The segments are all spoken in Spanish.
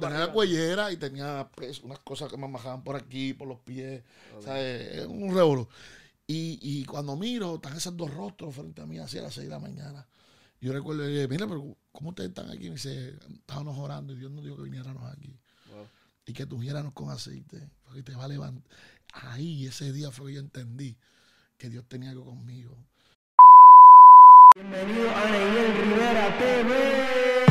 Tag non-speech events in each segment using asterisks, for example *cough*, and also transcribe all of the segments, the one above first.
tenía la cuellera y tenía pues, unas cosas que me bajaban por aquí, por los pies. O sea, es un revolú. Y, y cuando miro, están esos dos rostros frente a mí así a las 6 de la mañana. Yo recuerdo, le dije, mira, pero ¿cómo ustedes están aquí? Y me dice, estábamos orando y Dios nos dijo que viniéramos aquí. Y que tuviéramos con aceite, porque te va a levantar. Ahí, ese día fue que yo entendí que Dios tenía algo conmigo. Bienvenido a Neyel Rivera TV.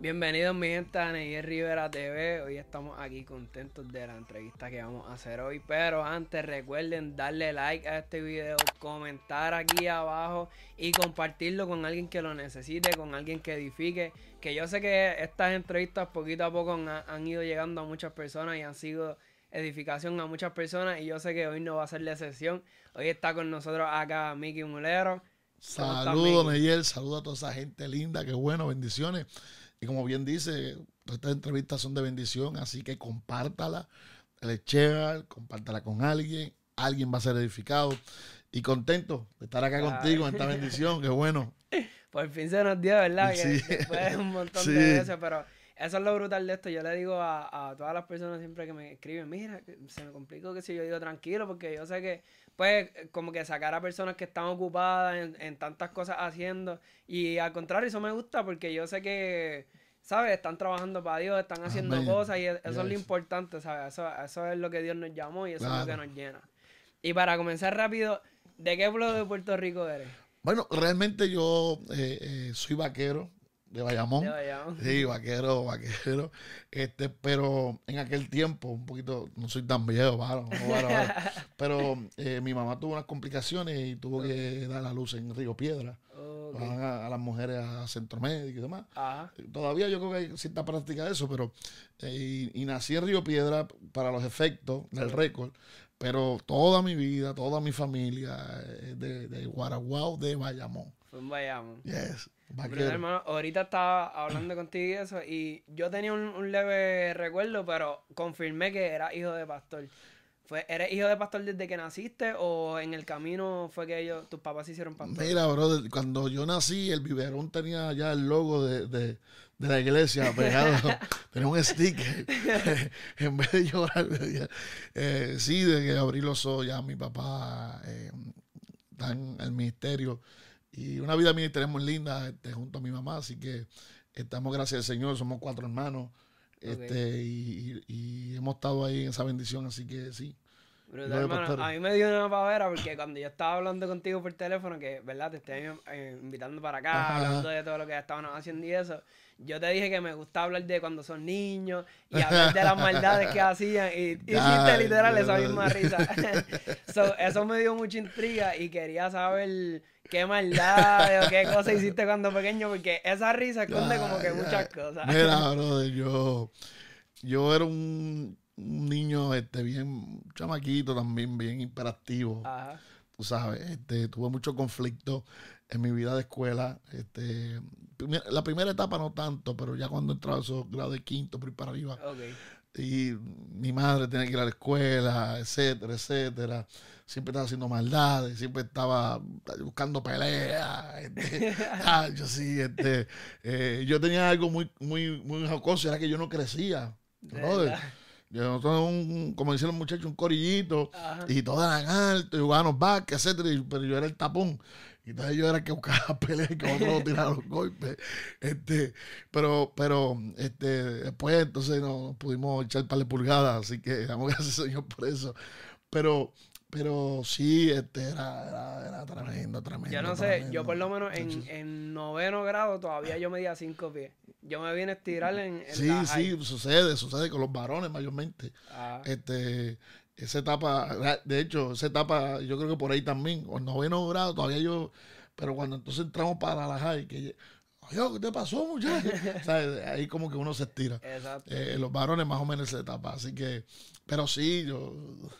Bienvenidos mi gente a Neyel Rivera TV. Hoy estamos aquí contentos de la entrevista que vamos a hacer hoy. Pero antes recuerden darle like a este video, comentar aquí abajo y compartirlo con alguien que lo necesite, con alguien que edifique. Que yo sé que estas entrevistas poquito a poco han, han ido llegando a muchas personas y han sido edificación a muchas personas. Y yo sé que hoy no va a ser la excepción. Hoy está con nosotros acá Miki Mulero. Saludos, Neyel. Saludos a toda esa gente linda. Qué bueno, bendiciones. Y como bien dice, todas estas entrevistas son de bendición, así que compártala, le share, compártala con alguien, alguien va a ser edificado. Y contento de estar acá contigo en esta bendición, qué bueno. *laughs* Por fin se nos dio, ¿verdad? Que después de un montón de veces, pero eso es lo brutal de esto. Yo le digo a, a, todas las personas siempre que me escriben, mira, se me complicó que si yo digo tranquilo, porque yo sé que, pues, como que sacar a personas que están ocupadas en, en tantas cosas haciendo. Y al contrario, eso me gusta porque yo sé que, ¿sabes? Están trabajando para Dios, están haciendo cosas y eso es lo importante, ¿sabes? Eso, eso es lo que Dios nos llamó y eso es lo que nos llena. Y para comenzar rápido, ¿de qué pueblo de Puerto Rico eres? Bueno, realmente yo eh, eh, soy vaquero, de Bayamón. Sí, vaquero, vaquero. Este, pero en aquel tiempo, un poquito, no soy tan viejo, *laughs* pero eh, mi mamá tuvo unas complicaciones y tuvo que dar la luz en Río Piedra. Van a, las mujeres a centro médico y demás. Todavía yo creo que hay cierta práctica de eso, pero eh, y, nací en Río Piedra para los efectos del récord, pero toda mi vida, toda mi familia de, de Guaraguao, de Bayamón. Fue en Bayamón. Yes hermano, ahorita estaba hablando contigo y eso, y yo tenía un, leve recuerdo, pero confirmé que era hijo de pastor. Fue, ¿Eres hijo de pastor desde que naciste o en el camino fue que ellos, tus papás se hicieron pastor? Mira, bro, cuando yo nací, el biberón tenía ya el logo de, de, de la iglesia pegado, *laughs* tenía un sticker. *laughs* en vez de llorar, eh, sí, de que abrí los ojos, ya mi papá eh, está en el ministerio y una vida mía tenemos linda este, junto a mi mamá, así que estamos, gracias al Señor, somos cuatro hermanos. Este, y, hemos estado ahí en esa bendición, así que sí. a mí me dio una pavera porque cuando yo estaba hablando contigo por teléfono, que verdad te estoy eh, invitando para acá, hablando de todo lo que estábamos haciendo y eso, yo te dije que me gusta hablar de cuando son niños y hablar de las maldades que *laughs* hacían y hiciste literal esa misma risa. *laughs* eso me dio mucha intriga y quería saber qué maldad o qué cosa hiciste cuando pequeño, porque esa risa esconde como que muchas cosas. Mira, *laughs* brother, yo, yo era un, niño este, bien chamaquito también, bien hiperactivo. Ajá. Tú sabes, este, tuve mucho conflicto en mi vida de escuela. Este, la primera etapa no tanto, pero ya cuando entraba a esos grados de quinto, por para arriba. Y mi madre tenía que ir a la escuela, etcétera, etcétera siempre estaba haciendo maldades, siempre estaba buscando peleas. Este, *laughs* ah, yo sí, este, eh, yo tenía algo muy, muy, muy jocoso, era que yo no crecía. Yo no tengo un, como dicen los muchachos, un corillito, y todos eran altos, y jugábamos back, etcétera, pero yo era el tapón. Y entonces yo era el que buscaba *laughs* peleas y que otros tiraban los golpes. Este, pero, pero, este, después entonces nos pudimos echar par de pulgadas, así que *laughs* damos gracias Señor por eso. Pero pero sí, este era, era, tremendo, tremendo. Yo no sé, yo por lo menos en, en, noveno grado todavía yo medía cinco pies. Yo me vine a estirar en, Sí, sí, sucede, sucede con los varones mayormente. Ah. Este, esa etapa, de hecho, esa etapa, yo creo que por ahí también, en noveno grado todavía yo, pero cuando entonces entramos para la high, que ¿qué te pasó, muchacho? *laughs* ahí como que uno se estira. Exacto. Eh, los varones más o menos esa etapa, así que, pero sí, yo...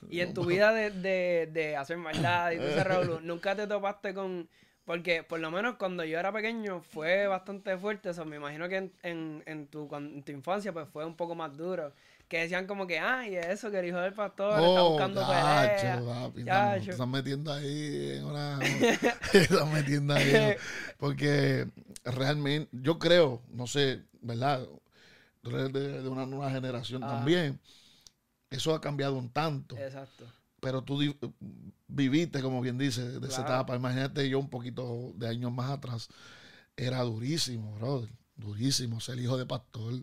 Y en tu vida de, de, de hacer maldad y todo ese *laughs* ¿nunca te topaste con...? Porque por lo menos cuando yo era pequeño fue bastante fuerte eso. Me imagino que en, en, en, tu, en tu infancia pues fue un poco más duro. que decían como que, ay, eso, que el hijo del pastor está oh, buscando pelea. Papi, están metiendo ahí en una... *laughs* están metiendo ahí. Porque realmente, yo creo, no sé, ¿verdad? De, de una nueva generación también. Eso ha cambiado un tanto. Exacto. Pero tú viviste, como bien dice, de esa etapa. Imagínate yo un poquito de años más atrás. Era durísimo, brother. Durísimo ser hijo de pastor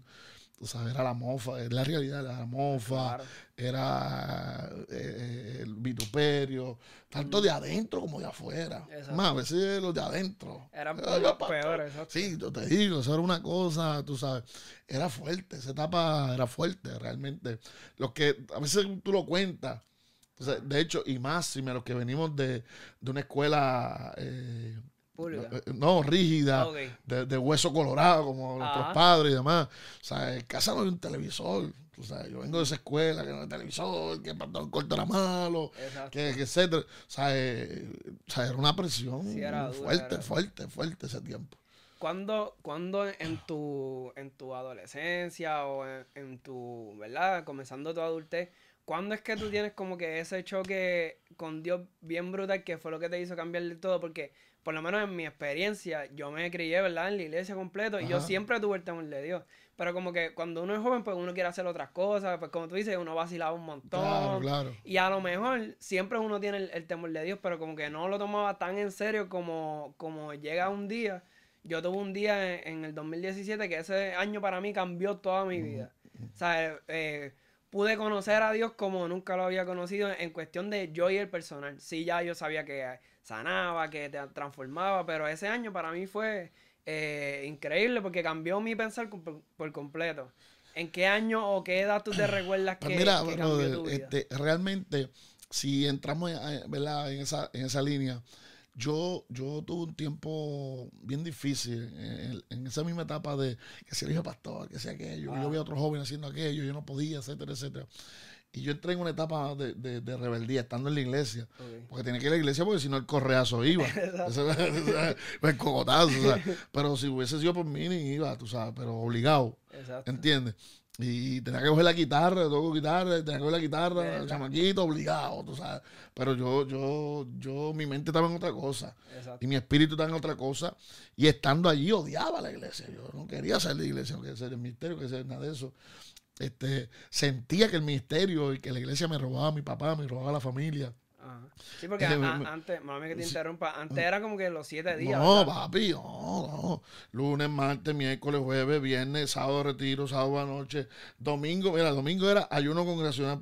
Tú sabes, era la mofa, la realidad, era la mofa, era eh, el vituperio, tanto de adentro como de afuera. Más, a veces los de adentro. Eran los peores, Sí, yo te digo, eso era una cosa, tú sabes, era fuerte, esa etapa era fuerte realmente. Los que a veces tú lo cuentas, de hecho, y más si me los que venimos de, de una escuela... Eh, eh, no, rígida, ah, de, hueso colorado, como nuestros padres y demás. O sea, en casa no hay un televisor. O sea, yo vengo de esa escuela que no hay televisor, que el pantalón corto era malo, que, que, etcétera. O sea, eh, o sea, era una presión fuerte, fuerte, fuerte ese tiempo. ¿Cuándo, cuando en, tu, en tu adolescencia o en, tu, ¿verdad? Comenzando tu adultez, ¿cuándo es que tú tienes como que ese choque con Dios bien brutal que fue lo que te hizo cambiar de todo? Porque por lo menos en mi experiencia, yo me crié, ¿verdad? En la iglesia completo y yo siempre tuve el temor de Dios. Pero como que cuando uno es joven, pues uno quiere hacer otras cosas, pues como tú dices, uno vacilaba un montón. Claro, claro. Y a lo mejor siempre uno tiene el, temor de Dios, pero como que no lo tomaba tan en serio como, como llega un día. Yo tuve un día en, el 2017 que ese año para mí cambió toda mi vida. O sea, eh, pude conocer a Dios como nunca lo había conocido en cuestión de yo y el personal. Sí, ya yo sabía que sanaba, que te transformaba, pero ese año para mí fue eh, increíble porque cambió mi pensar por, completo. ¿En qué año o qué edad tú te recuerdas pues que, mira, cambió tu vida? Este, realmente, si entramos ¿verdad? En, esa, en esa línea, yo, yo tuve un tiempo bien difícil en, esa misma etapa de que si el hijo pastor, que sea aquello, yo vi a otro joven haciendo aquello, yo no podía, etcétera, etcétera. Y yo entré en una etapa de, de, rebeldía, estando en la iglesia. Porque tenía que ir a la iglesia porque si no el correazo iba. *laughs* el cocotazo. Pero si hubiese sido por mí, ni iba, tú sabes, pero obligado. ¿Entiendes? Y tenía que coger la guitarra, tengo guitarra, tenía que coger la guitarra, chamaquito, obligado, tú sabes. Pero yo, yo, yo, mi mente estaba en otra cosa. Y mi espíritu estaba en otra cosa. Y estando allí odiaba la iglesia. Yo no quería salir de la iglesia, no quería ser el misterio, no quería ser nada de eso este, sentía que el ministerio y que la iglesia me robaba a mi papá, me robaba a la familia. Sí, porque antes, mami que te interrumpa, antes era como que los siete días. No, papi, no, no. Lunes, martes, miércoles, jueves, viernes, sábado retiro, sábado noche, domingo, mira, domingo era ayuno congregacional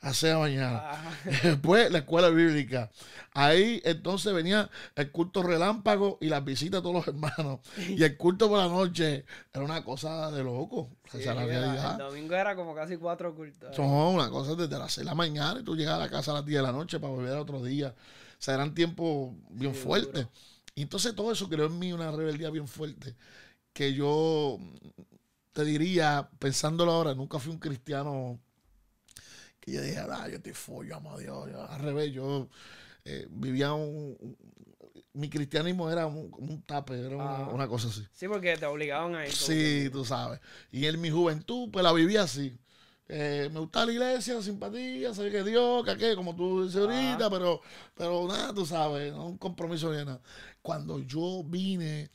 a seis mañana. *laughs* Después la escuela bíblica. Ahí entonces venía el culto relámpago y las visitas a todos los hermanos. Y el culto por la noche era una cosa de loco. Esa la realidad. El domingo era como casi cuatro cultos. Son una cosa desde las seis de la mañana y tú llegas a la casa a las diez de la noche para volver a otro día. O sea, eran tiempos bien fuertes. Y entonces todo eso creó en mí una rebeldía bien fuerte. Que yo te diría, pensándolo ahora, nunca fui un cristiano que yo dije, ah, yo estoy follo, amo a Dios. al revés, yo eh, vivía un, Mi cristianismo era un, un tape, era una, cosa así. Sí, porque te obligaban a ir. Sí, tú sabes. Y en mi juventud, pues la vivía así. Eh, me gusta la iglesia, simpatía, sé que Dios, que aquello, como tú dices ahorita, pero, pero nada, tú sabes, no un compromiso de nada. Cuando yo vine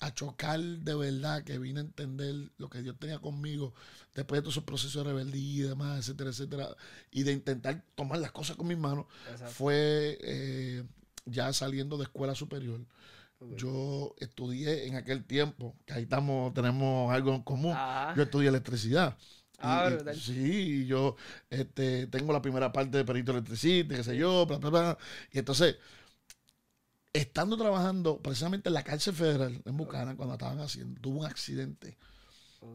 a chocar de verdad, que vine a entender lo que Dios tenía conmigo, después de todos esos procesos de rebeldía y demás, etcétera, etcétera, y de intentar tomar las cosas con mis manos, fue eh, ya saliendo de escuela superior. Yo estudié en aquel tiempo, que ahí estamos, tenemos algo en común. Yo estudié electricidad. Ah, sí, yo este, tengo la primera parte de perito electricista, qué sé yo, bla, bla, bla. Y entonces, estando trabajando precisamente en la cárcel federal en Bucana, cuando estaban haciendo, tuve un accidente.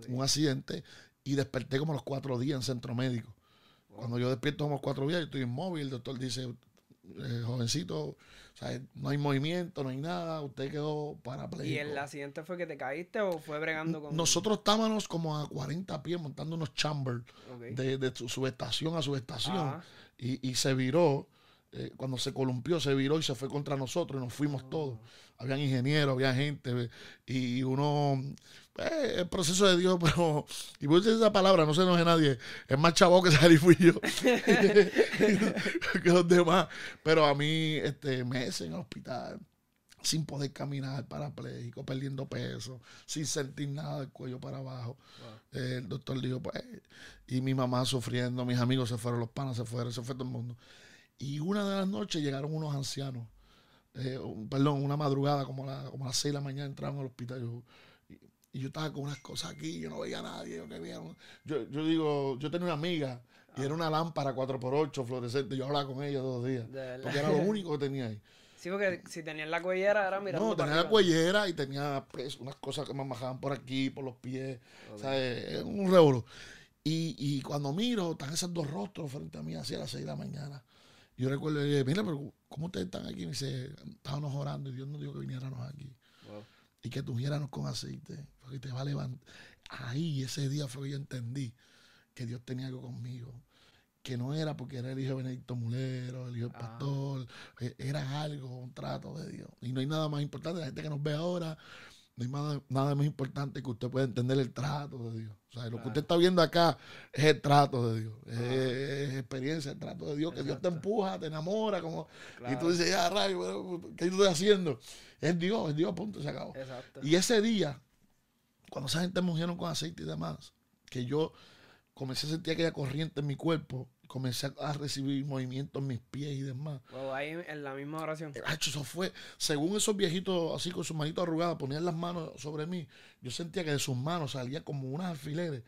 Un accidente y desperté como los cuatro días en centro médico. Cuando yo despierto como los cuatro días, yo estoy inmóvil, el doctor dice, eh, jovencito, o sea, no hay movimiento, no hay nada, usted quedó parapléjico. ¿Y el accidente fue que te caíste o fue bregando con...? Nosotros estábamos como a 40 pies montando unos chambers de, de subestación a subestación y, y se viró, eh, cuando se columpió, se viró y se fue contra nosotros y nos fuimos ah. todos. Habían ingenieros, había gente y uno eh, el proceso de Dios, *laughs* pero, y voy a decir esa palabra, no se enoje nadie, es más chavo que salir fui yo *laughs* que los demás. Pero a mí, este, meses en el hospital, sin poder caminar, parapléjico, perdiendo peso, sin sentir nada del cuello para abajo. el doctor dijo, pues, y mi mamá sufriendo, mis amigos se fueron, los panas se fueron, se fue todo el mundo. Y una de las noches llegaron unos ancianos, eh, perdón, una madrugada, como, la, como a las seis de la mañana entraron al hospital. Yo, y yo estaba con unas cosas aquí, yo no veía a nadie. Yo, yo, digo, yo tenía una amiga y era una lámpara 4x8 fluorescente. Yo hablaba con ella todos los días. Porque era lo único que tenía ahí. Sí, porque si tenían la cuellera era mirando. No, tenía la cuellera y tenía pues, unas cosas que me bajaban por aquí, por los pies. O sea, es un revolú. Y, y, cuando miro, están esos dos rostros frente a mí, así a las 6 de la mañana. Yo recuerdo, le dije, mira, pero ¿cómo ustedes están aquí? Y me dice, estábamos orando y Dios nos dijo que viniéramos aquí y que tuviéramos con aceite, porque te va a levantar. Ahí, ese día fue que yo entendí que Dios tenía algo conmigo. Que no era porque era el hijo de Benedicto Mulero, el hijo del ah. pastor, eh, era algo, un trato de Dios. Y no hay nada más importante, la gente que nos ve ahora, no hay nada, nada más importante que usted pueda entender el trato de Dios. O sea, lo que usted está viendo acá es el trato de Dios, es, experiencia, el trato de Dios, que Dios te empuja, te enamora, como, y tú dices, ya, rayo, ¿qué estoy haciendo? Es Dios, es Dios, punto, se acabó. Y ese día, cuando esa gente me ungieron con aceite y demás, que yo comencé a sentir aquella corriente en mi cuerpo, comencé a recibir movimientos en mis pies y demás. ahí en la misma oración. Eh, eso fue, según esos viejitos así con sus manitos arrugadas, ponían las manos sobre mí, yo sentía que de sus manos salía como unas alfileres.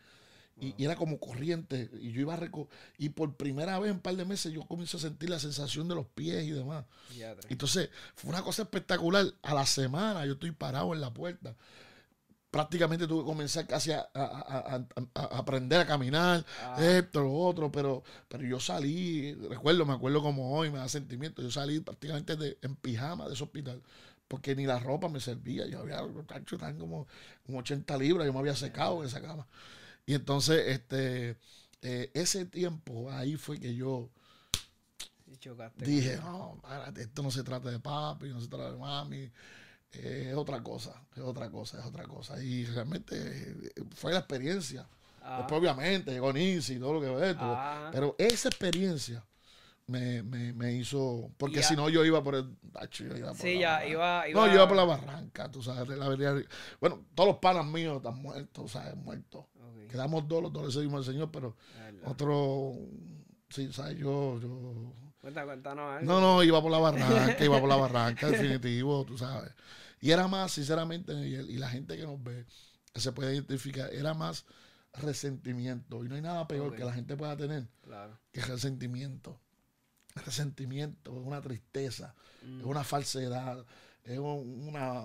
Y, era como corriente. Y yo iba a Y por primera vez en un par de meses yo comencé a sentir la sensación de los pies y demás. Entonces, fue una cosa espectacular. A la semana yo estoy parado en la puerta. Prácticamente tuve que comenzar casi a, aprender a caminar, ah. esto, lo otro, pero, pero yo salí, recuerdo, me acuerdo como hoy, me da sentimiento, yo salí prácticamente de, en pijama de ese hospital porque ni la ropa me servía. Yo había, como, como 80 libras, yo me había secado en esa cama. Y entonces, este, eh, ese tiempo, ahí fue que yo dije, no, esto no se trata de papi, no se trata de mami, es otra cosa, es otra cosa, es otra cosa. Y realmente eh, fue la experiencia. Ah. Después, obviamente, llegó y todo lo que ve. Ah. Pero esa experiencia me, me, me hizo. Porque si no, yo iba por el. Yo iba por sí, ya, iba, No, yo iba por la barranca, tú sabes. La, bueno, todos los panas míos están muertos, ¿sabes? Muertos. Quedamos dos, los dos le seguimos al Señor, pero otro, sí, ¿sabes? Yo, yo... Cuenta, cuéntanos No, no, iba por la barranca, iba por la barranca, *laughs* definitivo, tú sabes. Y era más, sinceramente, y, la gente que nos ve, que se puede identificar, era más resentimiento. Y no hay nada peor que la gente pueda tener que resentimiento. Resentimiento es una tristeza, es mm. una falsedad, es una,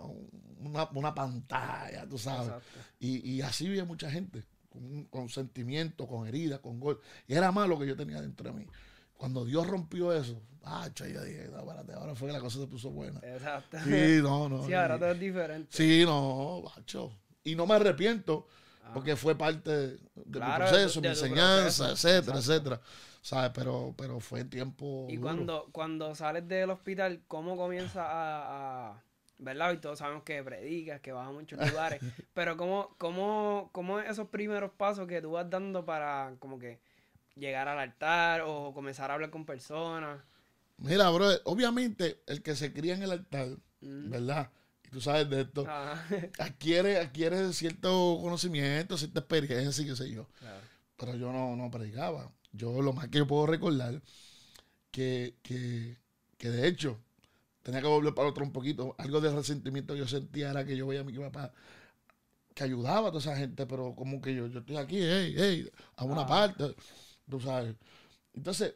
una, pantalla, tú sabes. Y, y, así vive mucha gente con, sentimiento, con herida, con gol. Y era más lo que yo tenía dentro de mí. Cuando Dios rompió eso, ah, yo dije, no, ahora fue que la cosa se puso buena. Exacto. Sí, no, *laughs* no. Sí, ahora todo es diferente. Sí, no, bacho. Y no me arrepiento, ah. porque fue parte de, mi proceso, mi enseñanza, etcétera, etcétera. ¿Sabes? Pero, pero fue tiempo. Y cuando, cuando sales del hospital, ¿cómo comienza a ¿verdad? Y todos sabemos que predicas, que vas a muchos *laughs* lugares, pero ¿cómo, cómo, cómo esos primeros pasos que tú vas dando para como que llegar al altar o comenzar a hablar con personas? Mira, bro, obviamente el que se cría en el altar, mm. ¿verdad? Y tú sabes de esto, *laughs* adquiere, adquiere cierto conocimiento, cierta experiencia y qué sé yo. Pero yo no, no predicaba. Yo lo más que yo puedo recordar que, que, que de hecho tenía que volver para otro un poquito. Algo de resentimiento que yo sentía era que yo veía a mi papá que ayudaba a toda esa gente, pero como que yo, yo estoy aquí, hey, hey, a una ah. parte, tú sabes. Entonces,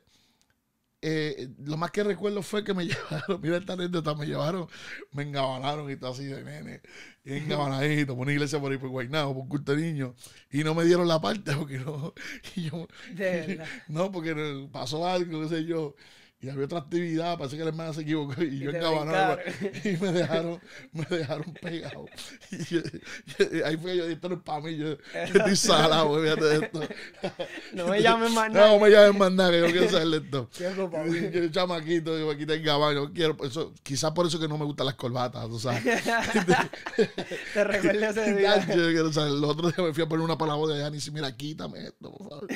eh, lo más que recuerdo fue que me *laughs* llevaron, mira esta anécdota, me llevaron, me engabanaron y todo así de nene, y engabanadito, por una iglesia por ahí por Guaynabo, por culto de niños, y no me dieron la parte *laughs* porque no, y yo, *laughs* no, porque pasó algo, qué sé yo, y había otra actividad, parece que la hermana se equivocó y, yo encabanado y me dejaron, me dejaron pegado. Y, ahí fue yo, esto no es para mí, yo, estoy salado, *laughs* fíjate de esto. No me llamen más nada. No me llamen más nada, que yo quiero hacerle esto. *laughs* Yo, yo chamaquito, yo aquí tengo gabán, quiero, eso, quizás por eso que no me gustan las corbatas, tú sabes. *laughs* Te recuerdo ese día. Yo, quiero saber, el otro día me fui a poner una palabra de Yanis y mira, quítame esto, por favor.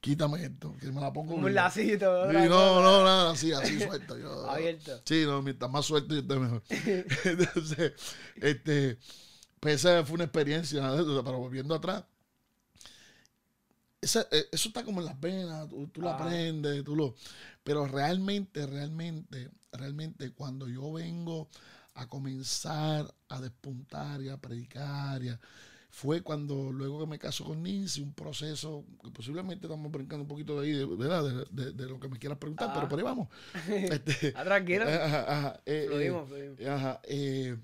Quítame esto, que me la pongo. Un lacito. no, no, nada, así, así *laughs* suelto. Yo, Abierto. Sí, no, mientras más suelto, yo estoy mejor. *laughs* Entonces, este, pues esa fue una experiencia, pero volviendo atrás, esa, eh, eso está como en las venas, tú, tú lo aprendes, tú lo... Pero realmente, realmente, realmente cuando yo vengo a comenzar a despuntar y a predicar y a, fue cuando luego que me caso con Nancy, un proceso que posiblemente estamos brincando un poquito de ahí, de, de, de, lo que me quieras preguntar, pero por ahí vamos. *laughs* Este, ah, tranquilo. *laughs* Ajá, eh, eh, ajá, eh,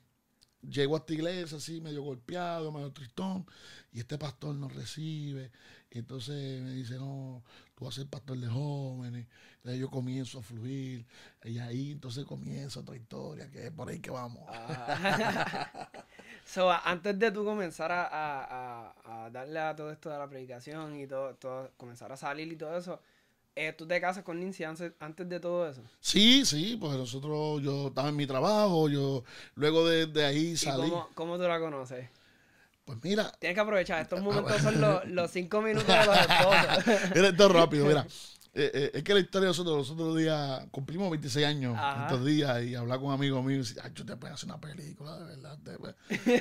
llego a esta iglesia así, medio golpeado, medio tristón, y este pastor nos recibe, entonces me dice, no, tú vas a ser pastor de jóvenes, entonces yo comienzo a fluir, y ahí entonces comienza otra historia, que es por ahí que vamos. Ah. *laughs* So, antes de tú comenzar a, darle a todo esto de la predicación y todo, todo comenzar a salir y todo eso, eh, ¿tú te casas con Nancy antes, de todo eso? Sí, sí, pues nosotros, yo estaba en mi trabajo, yo luego de, ahí salí. cómo, cómo, tú la conoces? Pues mira. Tienes que aprovechar, estos momentos son los, *laughs* los cinco minutos de los esposos. Mira, esto rápido, mira. *laughs* Eh, eh, es que la historia de nosotros, los otros días, cumplimos 26 años estos días y hablar con amigos míos y decir, yo te puedo hacer una película, de verdad.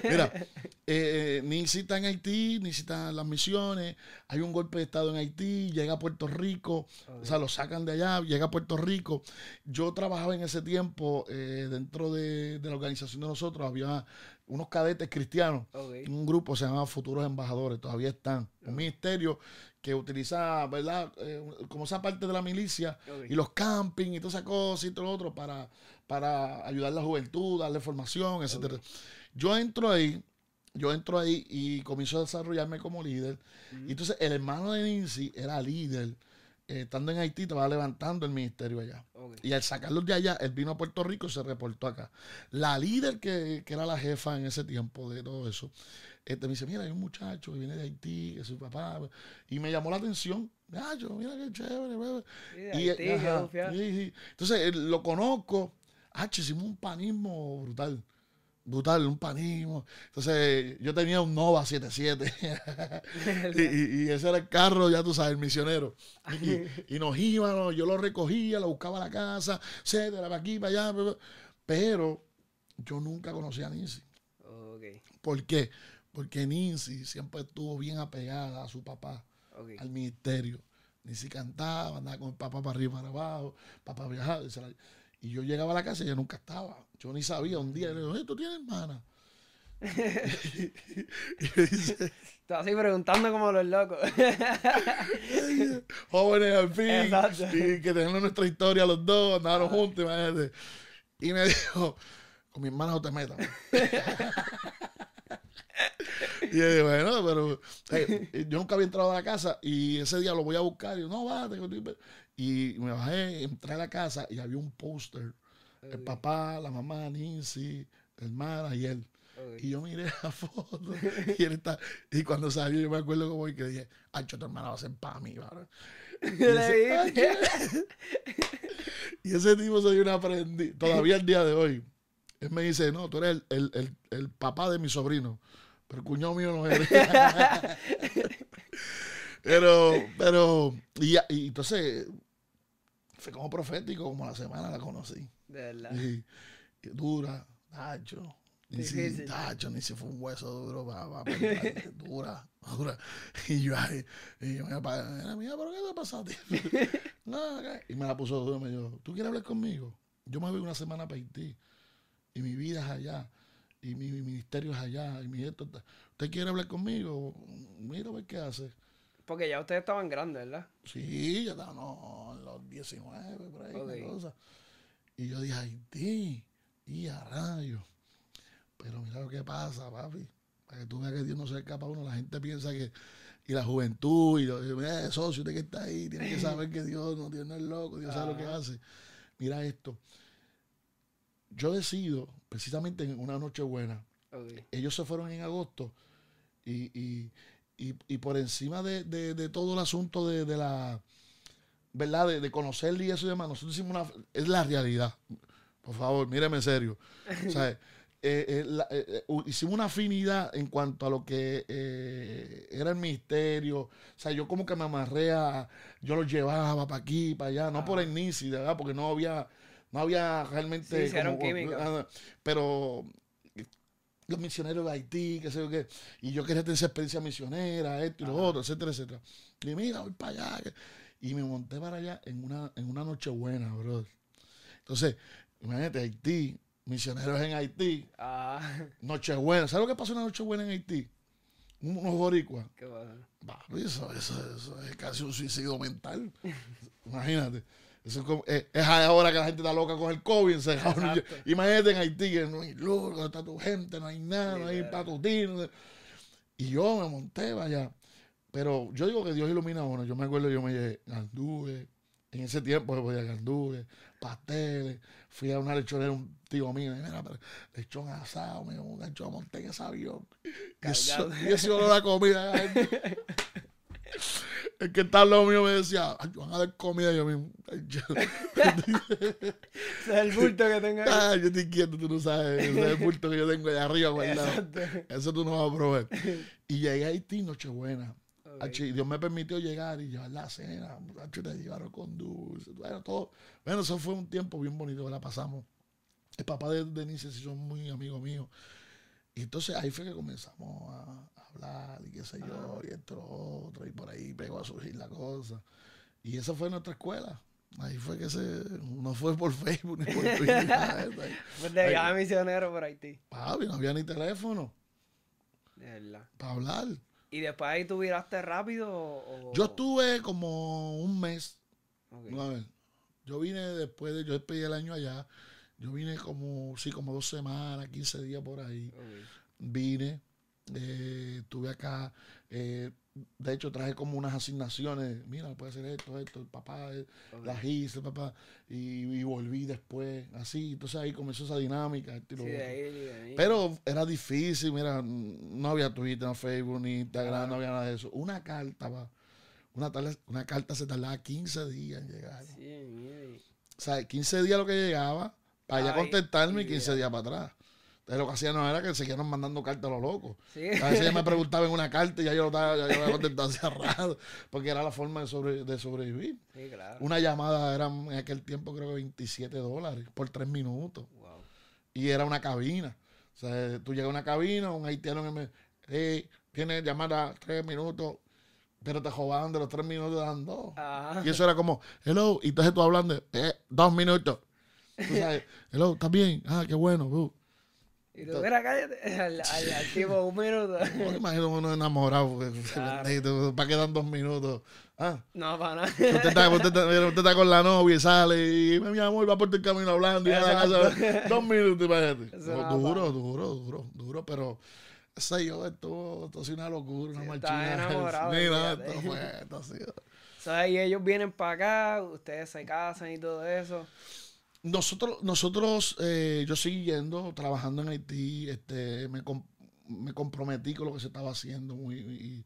Mira, *laughs* eh, ni está en Haití, ni está en las misiones, hay un golpe de Estado en Haití, llega a Puerto Rico, o sea, lo sacan de allá, llega a Puerto Rico. Yo trabajaba en ese tiempo dentro de, la organización de nosotros, había unos cadetes cristianos, un grupo se llamaba Futuros Embajadores, todavía están, un ministerio que utiliza, ¿verdad? Eh, como esa parte de la milicia y los campings y todas esas cosas y todo lo otro para, para ayudar a la juventud, darle formación, etcétera. Yo entro ahí, yo entro ahí y comienzo a desarrollarme como líder. Y entonces el hermano de Nancy era líder. Eh, estando en Haití, estaba levantando el ministerio allá. Y al sacarlos de allá, él vino a Puerto Rico y se reportó acá. La líder que, que era la jefa en ese tiempo de todo eso, este, me dice, mira, hay un muchacho que viene de Haití, que es su papá. Y me llamó la atención. yo mira qué chévere. Y, Haití, entonces lo conozco. Ah, hicimos un panismo brutal. Brutal, un panismo. Entonces yo tenía un Nova 77. *laughs* y, y, ese era el carro, ya tú sabes, el misionero. Y, nos íbamos, yo lo recogía, lo buscaba a la casa, etcétera, para aquí, para allá. Pero yo nunca conocí a Nancy. ¿Por qué? Porque Nancy siempre estuvo bien apegada a su papá, al ministerio. Nancy cantaba, andaba con el papá para arriba y para abajo, papá viajaba. Y yo llegaba a la casa y ella nunca estaba. Yo ni sabía. Un día le digo, ¿tú tienes hermana? *laughs* Estaba así preguntando como los locos. *laughs* Jóvenes al fin. Y que tenemos nuestra historia los dos, andaron juntos, imagínate. Y me dijo, con mi hermana no te metas. *laughs* y yo dije, bueno, pero yo nunca había entrado a la casa y ese día lo voy a buscar. Y yo, no, va, Y me bajé, entré a la casa y había un póster. El papá, la mamá, Nancy, hermana y él. Y yo miré la foto *laughs* y él está. Y cuando salió, yo me acuerdo como que dije, Ancho, tu hermana va a ser para mí, ¿verdad? *laughs* Y ese, *laughs* y ese tipo se dio una aprendiz. Todavía el día de hoy. Él me dice, no, tú eres el, el, el papá de mi sobrino. Pero el cuñado mío no es. *laughs* pero, pero, y, y, entonces, fue como profético, como la semana la conocí. De verdad. Y, dura, Nacho. Ni si, Nacho, ni si fue un hueso duro, va, va, *laughs* dura, dura. Y yo ahí, y yo, mira, mira, pero ¿qué te ha pasado, tío? *laughs* no, y me la puso duro, me dijo, ¿tú quieres hablar conmigo? Yo me voy una semana para Haití y mi vida es allá y mi, ministerio es allá, y mi esto. ¿Usted quiere hablar conmigo? Mira a ver qué hace. Porque ya ustedes estaban grandes, ¿verdad? Sí, ya estaban en los 19, por ahí, cosa. Y yo dije, Haití, y a radio. Pero mira lo que pasa, papi. Para que tú veas que Dios no se escapa a uno, la gente piensa que. Y la juventud, y lo, eh, socio, usted que está ahí, tiene que saber que Dios no, Dios no es loco, Dios sabe lo que hace. mira esto. Yo decido, precisamente en una noche buena, ellos se fueron en agosto y, por encima de, todo el asunto de, la, ¿verdad? De, de conocerle y eso y demás, nosotros hicimos una, es la realidad. Por favor, míreme en serio. O sea, *laughs* eh, eh, eh, hicimos una afinidad en cuanto a lo que era el misterio. O sea, yo como que me amarré a. Yo lo llevaba para aquí, para allá, no por el NISI, ¿verdad? Porque no había, no había realmente. Sí, como, pero los misioneros de Haití, qué sé yo qué. Y yo quería tener esa experiencia misionera, esto y lo otro, etcétera, etcétera. Y mira, voy para allá. Y me monté para allá en una, en una noche buena, bro. Entonces, imagínate, Haití, misioneros en Haití. Ah. Nochebuena. ¿Sabes lo que pasó en una Nochebuena en Haití? Unos boricuas. Qué bueno. Eso, eso, es casi un suicidio mental. *laughs* Imagínate. Eso es, como, es, ahora que la gente está loca con el COVID. Imagínate en Haití que no hay luz, no está tu gente, no hay nada, no hay patutino. Y yo me monté, vaya. Pero yo digo que Dios ilumina a uno. Yo me acuerdo, yo me llevé gandúes. En ese tiempo yo podía gandúes, pasteles. Fui a una lechonera, un tío mío, y mira, lechón asado, me un lechón monté en ese avión. Y eso, y eso la comida. *laughs* El que está al lado mío me decía, Ay, van a dar comida yo mismo. *laughs* *laughs* Ese es el bulto que tengo ahí. Ah, yo estoy quieto, tú no sabes. Ese es el bulto que yo tengo allá arriba guardado. Eso tú no vas a probar. *laughs* Y llegué a Haití, Nochebuena. Okay. Dios me permitió llegar y llevar la cena. Muchachos, te llevaron con dulce. Bueno, todo. Bueno, eso fue un tiempo bien bonito que la pasamos. El papá de Denise sí son muy amigos míos. Y entonces ahí fue que comenzamos a, hablar y qué sé yo, y esto, otro, y por ahí pegó a surgir la cosa. Y esa fue nuestra escuela. Ahí fue que se. No fue por *laughs* Facebook ni por Twitter. *laughs* pues viaje misionero por Haití. Papi, no había ni teléfono. De verdad. Para hablar. ¿Y después ahí tú viraste rápido? O... Yo estuve como un mes. A ver, yo vine después de. Yo despedí el año allá. Yo vine como, sí, como dos semanas, 15 días por ahí. Vine, eh, estuve acá. Eh, de hecho, traje como unas asignaciones. Mira, puede hacer esto, esto. El papá eh, las hice, el papá. Y, volví después, así. Entonces ahí comenzó esa dinámica. Pero era difícil, mira, no había Twitter, no Facebook, ni Instagram, no había nada de eso. Una carta, va. Una, una carta se tardaba 15 días en llegar. o sea, 15 días lo que llegaba para allá contestarme y 15 días para atrás. Entonces lo que hacían no era que seguían mandando cartas a los locos. A veces ya me preguntaba en una carta y ya yo lo estaba, ya yo cerrado, porque era la forma de, de sobrevivir. Sí, claro. Una llamada era en aquel tiempo creo que 27 dólares por tres minutos. Y era una cabina. O sea, tú llegas a una cabina, un haitiano que me, hey, tiene llamada tres minutos, pero te jodaban de los tres minutos dan dos. Y eso era como, hello, y entonces tú hablando, eh, dos minutos. Tú *laughs* sabes, hello, ¿estás bien? Ah, qué bueno, bro. Y tú, mira, cállate, *laughs* al, al, tipo un minuto. No imagino uno enamorado, ¿para qué dan dos minutos? Ah. No, para nada. Usted está, usted, está, con la novia y sale y mi amor va por el camino hablando y a casa, dos minutos, imagínate. duro, duro, duro, duro, pero ese yo, esto, esto es una locura, una sí, marchina. enamorado. *laughs* Mira, esto fue, esto ha sido. ¿Sabes? Y ellos vienen para acá, ustedes se casan y todo eso. Nosotros, nosotros eh, yo seguí yendo, trabajando en Haití, este, me, me comprometí con lo que se estaba haciendo. y,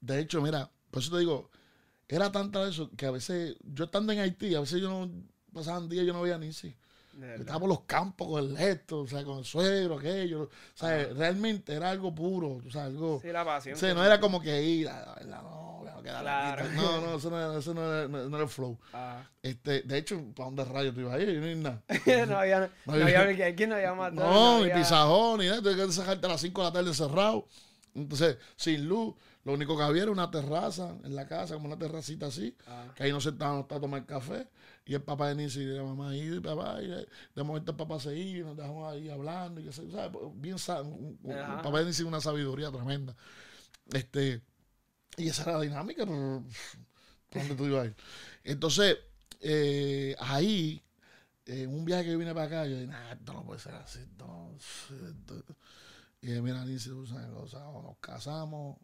de hecho, mira, por eso te digo, era tanta eso que a veces, yo estando en Haití, a veces yo no pasaban días, yo no veía ni si. Estaba por los campos con el gesto, o sea, con el suegro, aquello. O sea, realmente era algo puro, o sea, algo. Sí, la pasión. O sea, no era como que ir, la novia, claro. No, no, eso no era, eso no era, no, era el flow. Este, de hecho, ¿para dónde rayos tú ibas a ir? No nada. *laughs* no había, no había, ¿quién no había matado? No, ni pisajón, ni nada. Tienes que sacarte a las 5 de la tarde cerrado. Entonces, sin luz. Lo único que había era una terraza en la casa, como una terracita así, ah. que ahí nos sentábamos a tomar café. Y el papá de Nisi y la mamá y papá, y de momento el papá se iba, nos dejamos ahí hablando, y que se, ¿sabes? bien el papá de Nisi una sabiduría tremenda. Este, y esa era la dinámica, por, donde tú ibas a ir. Entonces, eh, ahí, en un viaje que yo vine para acá, yo dije, nah, esto no puede ser así. No, y mira, Nisi, nos casamos,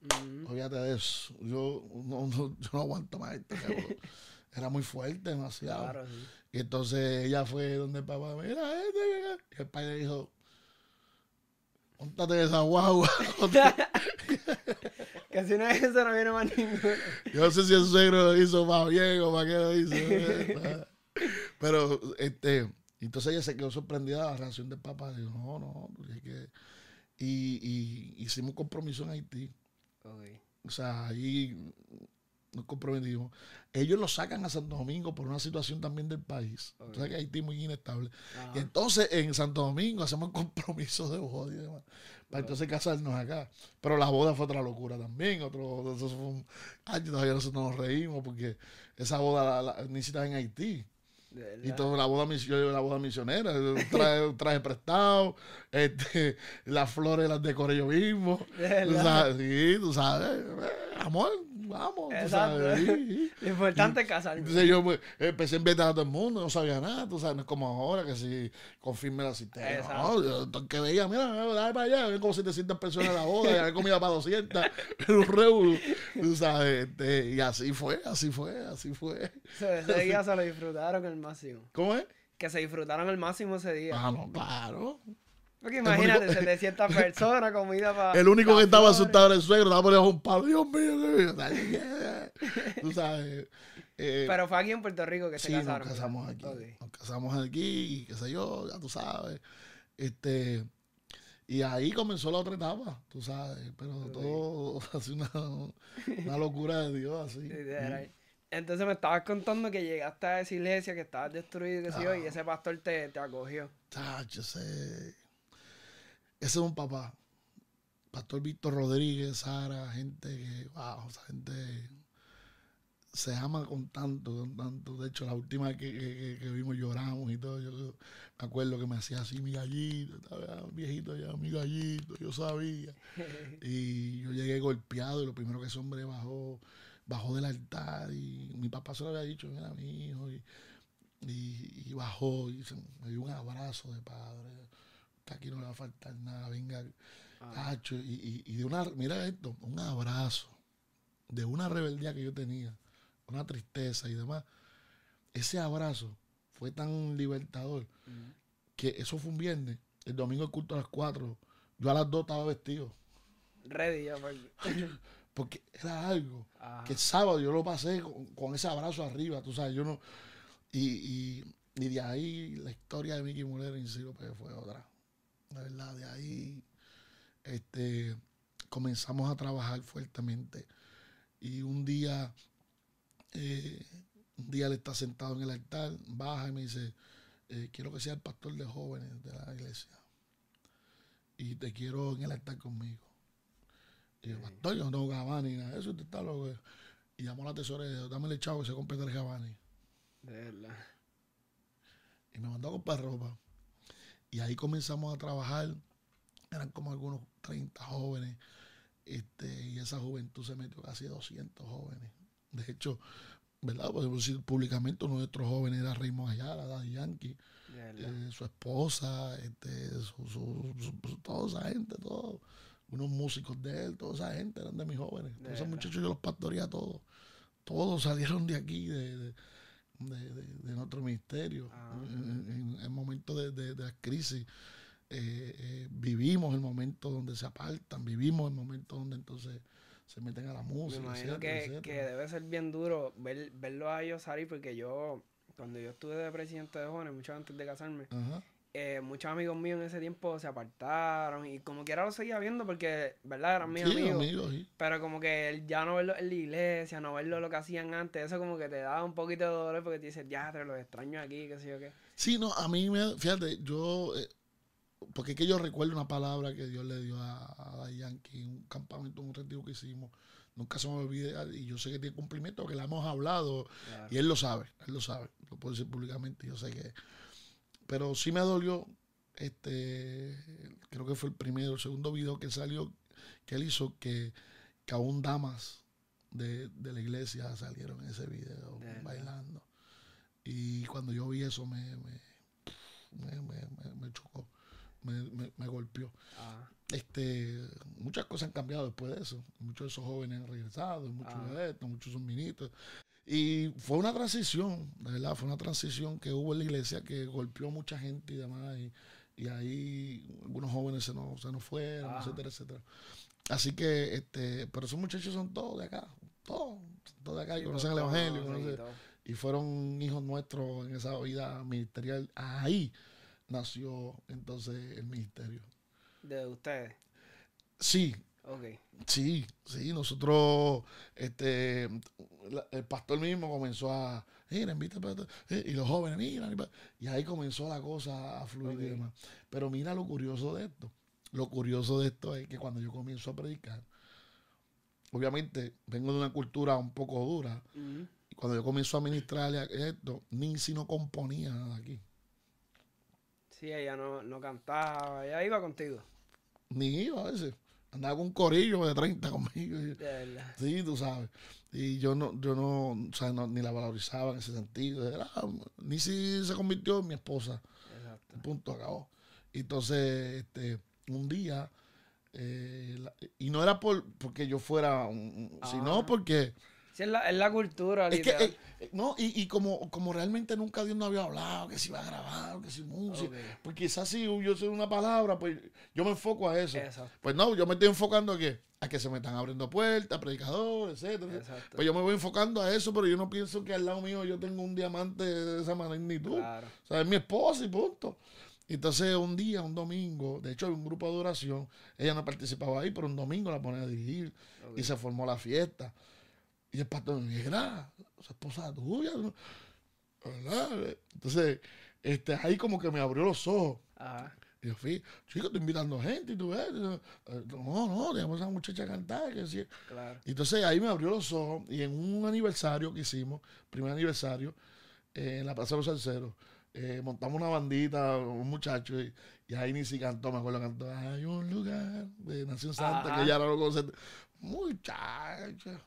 Mm. Olvídate de eso. Yo no, yo no aguanto más esto. *laughs* era muy fuerte, demasiado. Y entonces ella fue donde el papá, mira, este, y el padre le dijo, Póntate esa guagua. *laughs* *laughs* que si no es eso, no viene más ninguno. Yo no sé si el suegro lo hizo más bien o para qué lo hizo. Pero, este, entonces ella se quedó sorprendida de la reacción del papá. Dijo, no, no, pues que... Y, y, hicimos compromiso en Haití. O sea, ahí nos comprometimos. Ellos lo sacan a Santo Domingo por una situación también del país. O sea que Haití es muy inestable. Y entonces en Santo Domingo hacemos compromiso de boda y demás. Para entonces casarnos acá. Pero la boda fue otra locura también. Otro, eso fue un, todavía nosotros nos reímos porque esa boda la, necesitas en Haití. Y toda la boda, la boda misionera, *laughs* traje, traje prestado, este, las flores las decoré yo mismo. Tú sabes, sí, tú sabes, amor, vamos. *laughs* Lo importante es casarme. Entonces yo pues, empecé a invitar a todo el mundo, no sabía nada, tú sabes, no es como ahora que si confirme la asistencia. No, que veía, mira, dale para allá, ven como 700 personas a la boda, había comida para 200, *laughs* era un reúno, tú sabes, este, y así fue, así fue, así fue. ese día se lo disfrutaron el máximo. ¿Cómo es? Que se disfrutaron el máximo ese día. Ah, no, claro. Porque imagínate, 700 *laughs* personas, comida para. El único que estaba asustado era el suegro, estaba poniendo un palo. Dios mío, tú sabes. Eh, Pero fue aquí en Puerto Rico que se casaron. Nos casamos aquí. Nos casamos aquí, qué sé yo, ya tú sabes. Este. Y ahí comenzó la otra etapa, tú sabes. Pero todo *laughs* así una, una locura de Dios, así. Entonces me estabas contando que llegaste a esa iglesia que estabas destruido y, y ese pastor te, te acogió. Tacho, sé ese es un papá. Pastor Víctor Rodríguez, Sara, gente que, wow, esa gente se ama con tanto, con tanto. De hecho, la última vez que, vimos lloramos y todo. Yo, me acuerdo que me hacía así mi gallito, estaba viejito ya, mi gallito, yo sabía. *laughs* y yo llegué golpeado y lo primero que ese hombre bajó, bajó del altar y mi papá se lo había dicho, mira mi hijo, y, y, bajó y me dio un abrazo de padre aquí no le va a faltar nada, venga, ah. y, y, de una, mira esto, un abrazo, de una rebeldía que yo tenía, una tristeza y demás, ese abrazo fue tan libertador que eso fue un viernes, el domingo el culto a las 4, yo a las 2 estaba vestido. Ready ya, porque era algo que el sábado yo lo pasé con, ese abrazo arriba, tú sabes, yo no. Y, y, de ahí la historia de Mickey Mulera en pues, fue otra. La verdad, de ahí este, comenzamos a trabajar fuertemente. Y un día, eh, un día él está sentado en el altar, baja y me dice, eh, quiero que sea el pastor de jóvenes de la iglesia. Y te quiero en el altar conmigo. Y yo, pastor, yo no tengo gabán ni nada de eso, está loco. Y llamó a la tesorera, dame el chavo que se compre tres gabanes. De verdad. Y me mandó a comprar ropa. Y ahí comenzamos a trabajar. Eran como algunos 30 jóvenes. Este, y esa juventud se metió casi 200 jóvenes. De hecho, ¿verdad? Podemos decir públicamente, uno de nuestros jóvenes era Raymond Ayala, Daddy Yankee, eh, su esposa, este, toda esa gente, todos, unos músicos de él, toda esa gente eran de mis jóvenes. esos muchachos yo los pastoreé todos. Todos salieron de aquí, de de, nuestro ministerio. Ah. En, el momento de, la crisis, eh, eh, vivimos el momento donde se apartan, vivimos el momento donde entonces se meten a la música. Me imagino que, debe ser bien duro ver, verlo a ellos salir, porque yo, cuando yo estuve de presidente de jóvenes, mucho antes de casarme, eh, muchos amigos míos en ese tiempo se apartaron y como quiera lo seguía viendo porque, ¿verdad? Eran mis amigos. Pero como que ya no verlo en la iglesia, no verlo lo que hacían antes, eso como que te daba un poquito de dolor porque te dices, ya, te lo extraño aquí, qué sé yo qué. Sí, no, a mí me, fíjate, yo, eh, porque es que yo recuerdo una palabra que Dios le dio a, a Yankee en un campamento, un retiro que hicimos. Nunca se me olvida y yo sé que tiene cumplimiento, que le hemos hablado y él lo sabe, él lo sabe, lo puedo decir públicamente, yo sé que pero sí me dolió, este, creo que fue el primero, el segundo video que salió, que él hizo, que, que aún damas de, la iglesia salieron en ese video bailando. Y cuando yo vi eso me, me, chocó, me, golpeó. Ah. Este, muchas cosas han cambiado después de eso. Muchos de esos jóvenes han regresado, muchos ah. de estos, muchos son ministros. Y fue una transición, de verdad, fue una transición que hubo en la iglesia que golpeó mucha gente y demás. Y, ahí algunos jóvenes se nos, se nos fueron, etcétera, etcétera. Así que, este, pero esos muchachos son todos de acá, todos, todos de acá y conocen el Evangelio. y fueron hijos nuestros en esa vida ministerial. Ahí nació entonces el ministerio. ¿De ustedes? Sí. Okay. Sí, sí, nosotros, este, el pastor mismo comenzó a, mira, invita eh, y los jóvenes, mira, y ahí comenzó la cosa a fluir y demás. Pero mira lo curioso de esto. Lo curioso de esto es que cuando yo comienzo a predicar, obviamente vengo de una cultura un poco dura, y cuando yo comienzo a ministrarle esto, ni si no componía nada aquí. Sí, ella no, no cantaba, ella iba contigo. Ni iba a veces. Andaba con un corillo de 30 conmigo. Sí, tú sabes. Y yo no, yo no, o sea, ni la valorizaba en ese sentido. ni si se convirtió en mi esposa. Exacto. Punto, acabó. Y entonces, este, un día, eh, y no era por porque yo fuera, un, sino porque es la, cultura, es que, eh, eh, no, y, y, como, como realmente nunca Dios no había hablado, que si iba a grabar, que si música, pues quizás si yo soy una palabra, pues yo me enfoco a eso. Pues no, yo me estoy enfocando a que, a que se me están abriendo puertas, predicadores, etcétera. Pues yo me voy enfocando a eso, pero yo no pienso que al lado mío yo tengo un diamante de esa magnitud. Claro. O sea, es mi esposa y punto. Entonces un día, un domingo, de hecho hay un grupo de oración, ella no participaba ahí, pero un domingo la pone a dirigir y se formó la fiesta. Y el pastor me esa esposa tuya, ¿verdad? Entonces, este, ahí como que me abrió los ojos. Ajá. Y yo fui, chico, estoy invitando gente y tú ves. No, no, tenemos a esa muchacha a cantar. Que sí. claro. Y entonces ahí me abrió los ojos y en un aniversario que hicimos, primer aniversario, eh, en la Plaza de los Salceros, eh, montamos una bandita, un muchacho, y, ahí ni si cantó, me acuerdo, cantó, hay un lugar de Nación Santa que ya no lo conoce. Muchacha.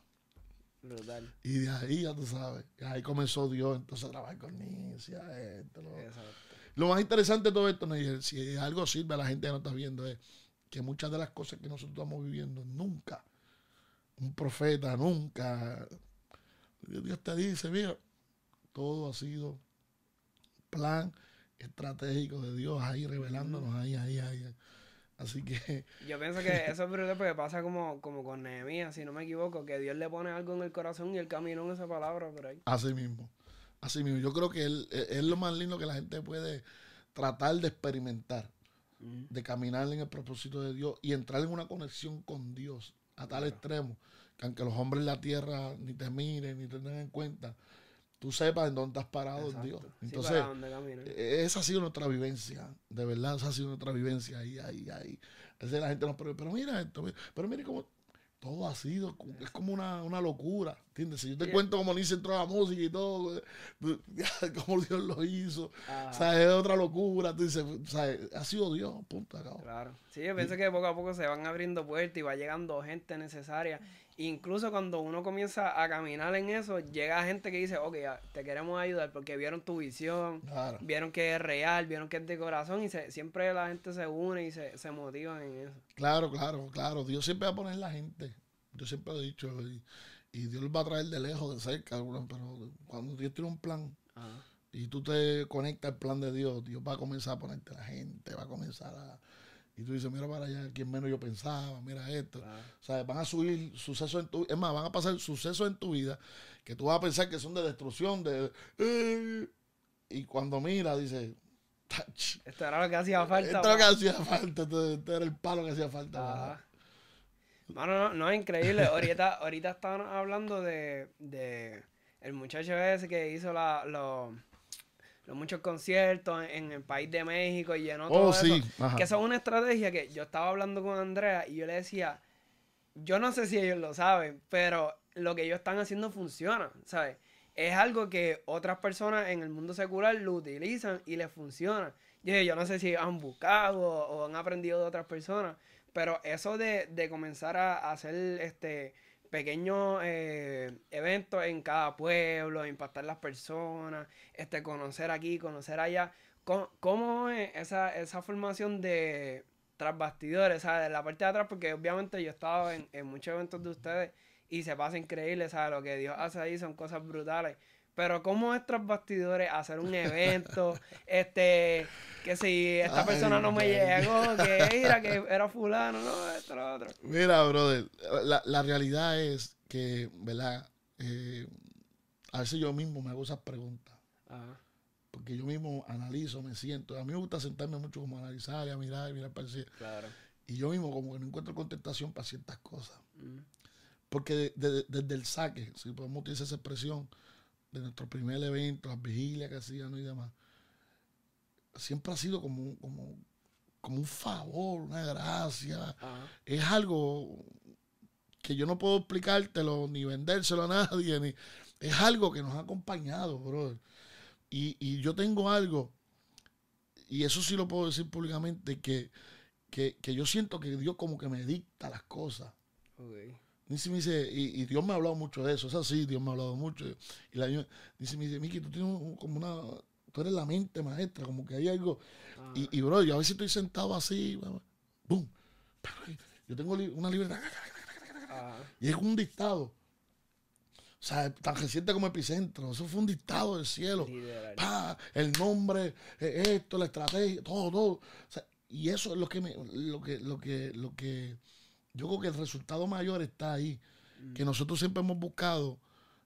Y de ahí, ya tú sabes, ahí comenzó Dios entonces a trabajar con Nicia. Esto, lo, lo, más interesante de todo esto, si algo sirve a la gente que no está viendo, es que muchas de las cosas que nosotros estamos viviendo, nunca, un profeta, nunca, Dios te dice, mira, todo ha sido plan estratégico de Dios ahí revelándonos, ahí, ahí, ahí. Así que. *laughs* Yo pienso que eso es brutal porque pasa como, como con Nehemías, si no me equivoco, que Dios le pone algo en el corazón y él caminó en esa palabra por ahí. Así mismo. Así mismo. Yo creo que él, es lo más lindo que la gente puede tratar de experimentar, de caminar en el propósito de Dios y entrar en una conexión con Dios a tal extremo que aunque los hombres en la tierra ni te miren ni te tengan en cuenta, tú sepas en dónde has parado en Dios. Entonces, e-, esa ha sido nuestra vivencia, de verdad, esa ha sido nuestra vivencia ahí, ahí, ahí. Entonces la gente nos pregunta, pero mira esto, pero mire cómo todo ha sido, es como una, una locura, ¿entiendes? Si yo te cuento cómo Nice entró a la música y todo, *laughs* cómo Dios lo hizo, o sea, es otra locura, tú dices, o sea, ha sido Dios, punto, acabó. Claro, sí, yo pienso que poco a poco se van abriendo puertas y va llegando gente necesaria Incluso cuando uno comienza a caminar en eso, llega gente que dice, ok, te queremos ayudar porque vieron tu visión, vieron que es real, vieron que es de corazón y se, siempre la gente se une y se, se motivan en eso. Claro, claro, claro. Dios siempre va a poner la gente. Yo siempre he dicho, y, Dios va a traer de lejos, de cerca, pero cuando Dios tiene un plan y tú te conectas al plan de Dios, Dios va a comenzar a ponerte la gente, va a comenzar a y tú dices, mira para allá, quien menos yo pensaba, mira esto. O sea, van a subir sucesos en tu es más, van a pasar sucesos en tu vida que tú vas a pensar que son de destrucción, de... Eh", y cuando mira, dice... Esto era lo que hacía falta. Esto era lo que hacía falta, esto, era el palo que hacía falta. Bueno, no, no, es increíble. ahorita, ahorita estaban hablando de, de el muchacho ese que hizo la, los los muchos conciertos en, el país de México y llenó oh, todo sí. eso. Que eso es una estrategia que yo estaba hablando con Andrea y yo le decía, yo no sé si ellos lo saben, pero lo que ellos están haciendo funciona, ¿sabes? Es algo que otras personas en el mundo secular lo utilizan y les funciona. Yo, yo no sé si han buscado o, han aprendido de otras personas, pero eso de, de comenzar a hacer este pequeños eh, eventos en cada pueblo, impactar las personas, este, conocer aquí, conocer allá. ¿Cómo, es esa, esa formación de tras bastidores, de la parte de atrás? Porque obviamente yo he estado en, muchos eventos de ustedes y se pasa increíble, ¿sabes? Lo que Dios hace ahí son cosas brutales. Pero como estos bastidores, hacer un *laughs* evento, este, que si esta persona no me llegó, *laughs* que mira, que era fulano, no, esto, lo otro. Mira, brother, la, la realidad es que, ¿verdad? Eh, a veces yo mismo me hago esas preguntas. Porque yo mismo analizo, me siento. A mí me gusta sentarme mucho como a analizar y a mirar y mirar para el Claro. Y yo mismo como que no encuentro contestación para ciertas cosas. Mm. Porque desde el saque, si podemos utilizar esa expresión, de nuestro primer evento, las vigilias que hacían y demás, siempre ha sido como, como, como un favor, una gracia. Es algo que yo no puedo explicártelo ni vendérselo a nadie, ni, es algo que nos ha acompañado, brother. Y, yo tengo algo, y eso sí lo puedo decir públicamente, que, yo siento que Dios como que me dicta las cosas. Dice, me dice, y, Dios me ha hablado mucho de eso, es así, Dios me ha hablado mucho. Y la, dice, me dice, Miki, tú tienes como una, tú eres la mente maestra, como que hay algo. Y, ah. y, bro, yo a veces estoy sentado así, boom, yo tengo una libreta, ah. y es un dictado. O sea, tan reciente como Epicentro. Eso fue un dictado del cielo. el nombre, eh, esto, la estrategia, todo, todo. y eso es lo que, me, lo que, lo que, lo que, yo creo que el resultado mayor está ahí. Que mm. nosotros siempre hemos buscado